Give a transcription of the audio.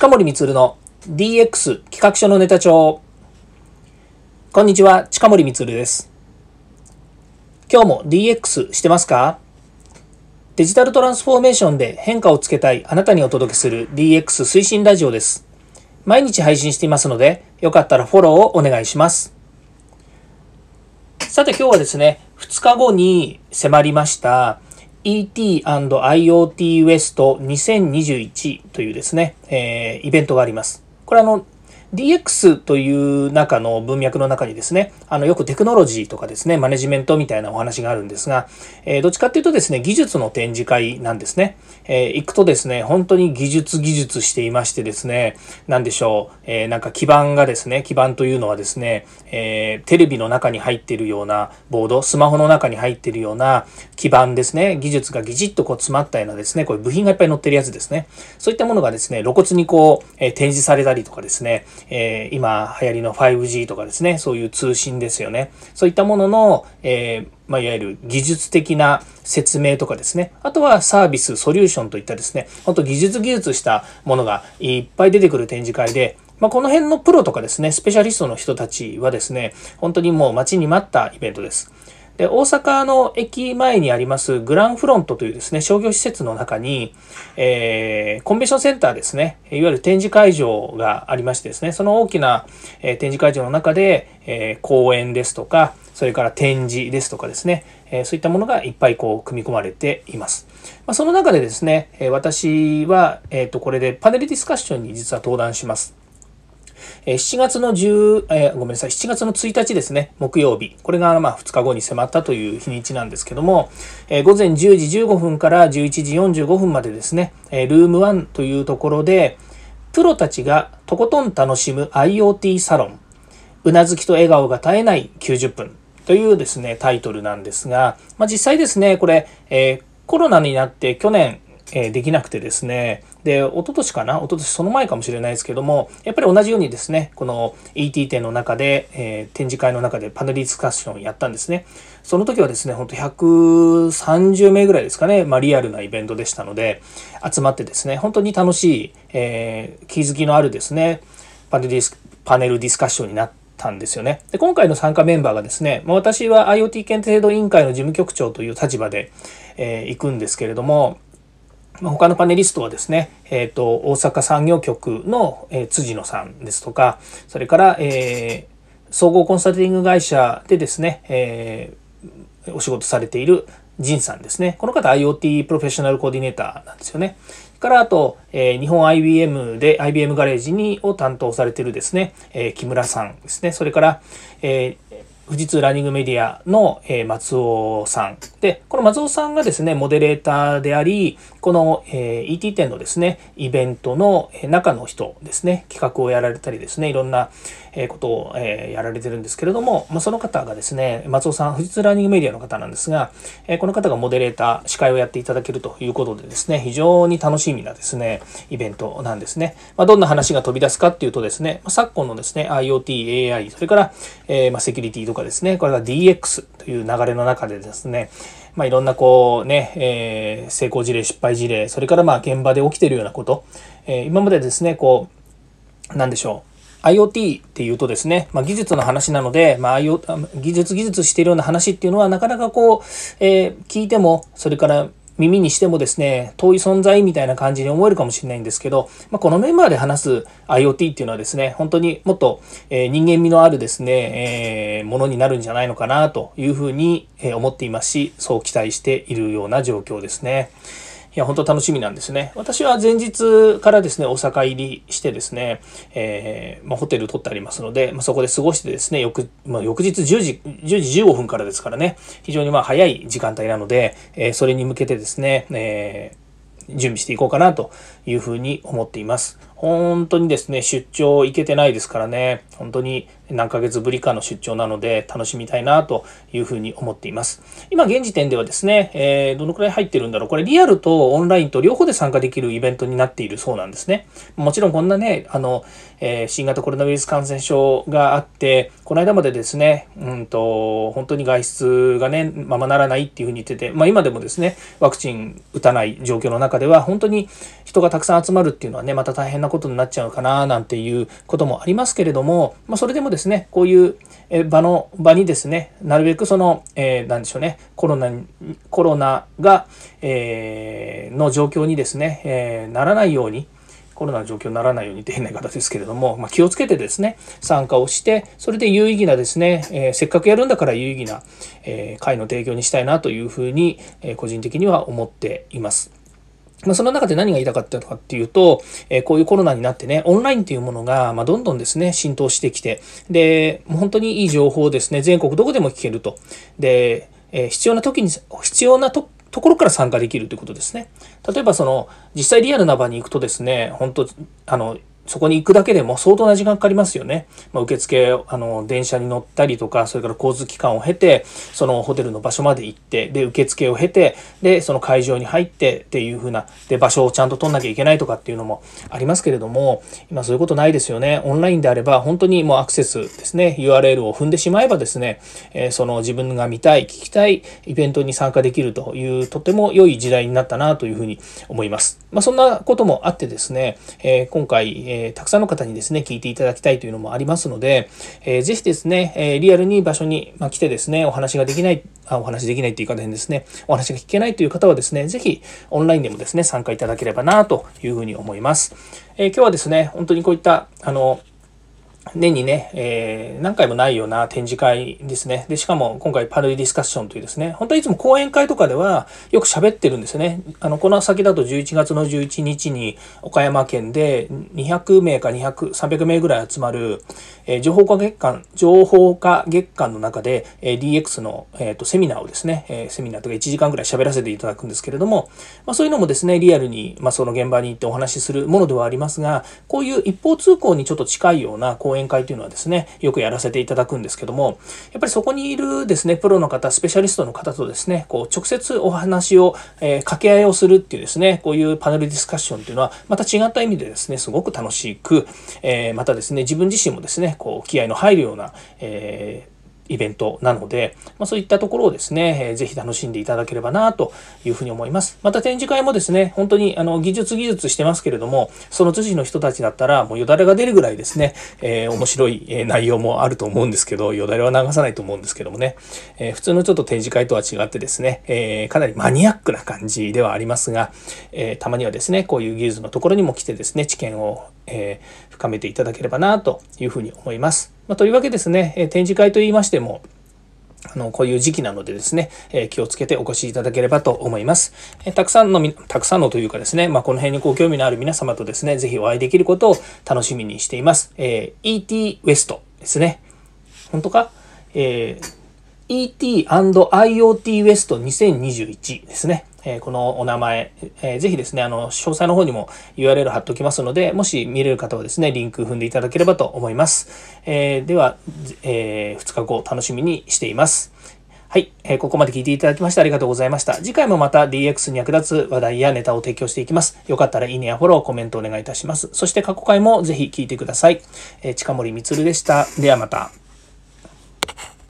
近森光の DX 企画書のネタ帳。こんにちは、近森光です。今日も DX してますか？デジタルトランスフォーメーションで変化をつけたいあなたにお届けする DX 推進ラジオです。毎日配信していますので、よかったらフォローをお願いします。さて今日はですね、2日後に迫りました ET&IoT West 2021というですね、えー、イベントがあります。これあの、DX という中の文脈の中にですね、あの、よくテクノロジーとかですね、マネジメントみたいなお話があるんですが、えー、どっちかっていうとですね、技術の展示会なんですね。えー、行くとですね、本当に技術技術していましてですね、なんでしょう、えー、なんか基板がですね、基板というのはですね、え、テレビの中に入っているようなボード、スマホの中に入っているような基板ですね、技術がギジッとこう詰まったようなですね、こういう部品がいっぱい載ってるやつですね。そういったものがですね、露骨にこう、え展示されたりとかですね、えー、今流行りの 5G とかですね、そういう通信ですよね。そういったものの、えー、まあ、いわゆる技術的な説明とかですね。あとはサービス、ソリューションといったですね、本当技術技術したものがいっぱい出てくる展示会で、まあ、この辺のプロとかですね、スペシャリストの人たちはですね、本当にもう待ちに待ったイベントです。で大阪の駅前にありますグランフロントというですね、商業施設の中に、えー、コンベンションセンターですね、いわゆる展示会場がありましてですね、その大きな、え展示会場の中で、えー、講演ですとか、それから展示ですとかですね、えそういったものがいっぱいこう組み込まれています。ま、その中でですね、私は、えっ、と、これでパネルディスカッションに実は登壇します。7月の10、え、ごめんなさい、7月の1日ですね、木曜日。これがま2日後に迫ったという日にちなんですけども、え、午前10時15分から11時45分までですね、え、ルーム1というところで、プロたちがとことん楽しむ IoT サロン、うなずきと笑顔が絶えない90分。というですね、タイトルなんですが、まあ、実際ですね、これ、え、コロナになって去年、え、できなくてですね、で、一昨年かな？一昨年その前かもしれないですけども、やっぱり同じようにですね、この ET 展の中で、えー、展示会の中でパネルディスカッションやったんですね。その時はですね、ほんと130名ぐらいですかね、まあリアルなイベントでしたので、集まってですね、本当に楽しい、えー、気づきのあるですね、パネルディスパネルディスカッションになったんですよね。で今回の参加メンバーがですね、ま私は IoT 検定度委員会の事務局長という立場で、えー、行くんですけれども、他のパネリストはですね、えっ、ー、と、大阪産業局の、えー、辻野さんですとか、それから、えー、総合コンサルティング会社でですね、えー、お仕事されている仁さんですね。この方 IoT プロフェッショナルコーディネーターなんですよね。からあと、えー、日本 IBM で IBM ガレージにを担当されているですね、えー、木村さんですね。それから、えー富士通ランニングメディアの、え松尾さん。で、この松尾さんがですね、モデレーターであり、この、え ET 店のですね、イベントの中の人ですね、企画をやられたりですね、いろんなことをやられてるんですけれども、まその方がですね、松尾さん、富士通ランニングメディアの方なんですが、この方がモデレーター、司会をやっていただけるということでですね、非常に楽しみなですね、イベントなんですね。まあ、どんな話が飛び出すかっていうとですね、昨今のですね、IoT、AI、それから、えまセキュリティとかですね、これが DX という流れの中でですね、まあ、いろんなこうね、えー、成功事例、失敗事例、それからまあ現場で起きてるようなこと、えー、今までですね、こう、なんでしょう。IoT っていうとですね、まあ、技術の話なので、まあ、技術技術しているような話っていうのはなかなかこう、えー、聞いても、それから耳にしてもですね、遠い存在みたいな感じに思えるかもしれないんですけど、まあ、このメンバーで話す IoT っていうのはですね、本当にもっと、え人間味のあるですね、えー、ものになるんじゃないのかなというふうに思っていますし、そう期待しているような状況ですね。いや、本当楽しみなんですね。私は前日からですね、大阪入りしてですね、えー、まあ、ホテル取ってありますので、まあ、そこで過ごしてですね、翌、まあ、翌日10時、10時15分からですからね、非常にまあ早い時間帯なので、えー、それに向けてですね、えー、準備していこうかなというふうに思っています。本当にですね、出張行けてないですからね、本当に何ヶ月ぶりかの出張なので楽しみたいなというふうに思っています。今現時点ではですね、えー、どのくらい入ってるんだろうこれリアルとオンラインと両方で参加できるイベントになっているそうなんですね。もちろんこんなね、あの、えー、新型コロナウイルス感染症があって、この間までですね、うんと、本当に外出がね、ままならないっていうふうに言ってて、まあ今でもですね、ワクチン打たない状況の中では、本当に人がたくさん集まるっていうのはね、また大変なことになっちゃうかななんていうこともありますけれども、まあ、それでもですねこういう場の場にですねなるべくその、えー、何でしょうねコロナコロナが、えー、の状況にですね、えー、ならないようにコロナの状況にならないようにって変な言い方ですけれども、まあ、気をつけてですね参加をしてそれで有意義なですね、えー、せっかくやるんだから有意義な、えー、会の提供にしたいなというふうに、えー、個人的には思っています。ま、その中で何が言いたかったのかっていうと、え、こういうコロナになってね、オンラインっていうものが、ま、どんどんですね、浸透してきて、で、本当にいい情報をですね、全国どこでも聞けると。で、え、必要な時に、必要なとところから参加できるということですね。例えばその実際リアルな場に行くとですね、本当あのそこに行くだけでも相当な時間かかりますよね。まあ、受付、あの、電車に乗ったりとか、それから交通機関を経て、そのホテルの場所まで行って、で、受付を経て、で、その会場に入ってっていう風な、で、場所をちゃんと取んなきゃいけないとかっていうのもありますけれども、今そういうことないですよね。オンラインであれば、本当にもうアクセスですね、URL を踏んでしまえばですね、え、その自分が見たい、聞きたいイベントに参加できるという、とても良い時代になったなというふうに思います。まあ、そんなこともあってですね、え、今回、え、たくさんの方にですね、聞いていただきたいというのもありますので、えー、ぜひですね、えリアルに場所に、ま来てですね、お話ができない、あお話できないっていう方にですね、お話が聞けないという方はですね、ぜひオンラインでもですね、参加いただければなというふうに思います。え今日はですね、本当にこういった、あの、年にね、えー、何回もないような展示会ですね。で、しかも今回パネルディスカッションというですね、本当はいつも講演会とかではよく喋ってるんですよね。あの、この先だと11月の11日に岡山県で200名か200、300名ぐらい集まる、えー、情報化月間、情報化月間の中で、えー、DX の、えーと、セミナーをですね、えー、セミナーとか1時間ぐらい喋らせていただくんですけれども、まあ、そういうのもですね、リアルに、まあ、その現場に行ってお話しするものではありますが、こういう一方通行にちょっと近いような講講演会というのはですね、よくやらせていただくんですけども、やっぱりそこにいるですね、プロの方、スペシャリストの方とですね、こう直接お話を、えー、掛け合いをするっていうですね、こういうパネルディスカッションというのは、また違った意味でですね、すごく楽しく、えー、またですね、自分自身もですね、こう気合の入るような、えーイベントなので、まあ、そういったところをですね、えー、ぜひ楽しんでいただければなというふうに思います。また展示会もですね、本当にあの技術技術してますけれども、その辻の人たちだったらもうよだれが出るぐらいですね、えー、面白い、内容もあると思うんですけど、よだれは流さないと思うんですけどもね、えー、普通のちょっと展示会とは違ってですね、えかなりマニアックな感じではありますが、えたまにはですね、こういう技術のところにも来てですね、知見を、え深めていただければなというふうに思います。まあ、というわけですね、え展示会といいましても、あの、こういう時期なのでですね、え、気をつけてお越しいただければと思います。え、たくさんの、たくさんのというかですね、まあ、この辺にご興味のある皆様とですね、ぜひお会いできることを楽しみにしています。えー、ET ウエストですね。本当か？えー ET&IoT West 2021ですね。えー、このお名前、えー、ぜひですね、あの、詳細の方にも URL 貼っておきますので、もし見れる方はですね、リンク踏んでいただければと思います。えー、では、え2日後楽しみにしています。はい、え、ここまで聞いていただきましてありがとうございました。次回もまた DX に役立つ話題やネタを提供していきます。よかったらいいねやフォロー、コメントお願いいたします。そして過去回もぜひ聞いてください。え、近森光でした。ではまた。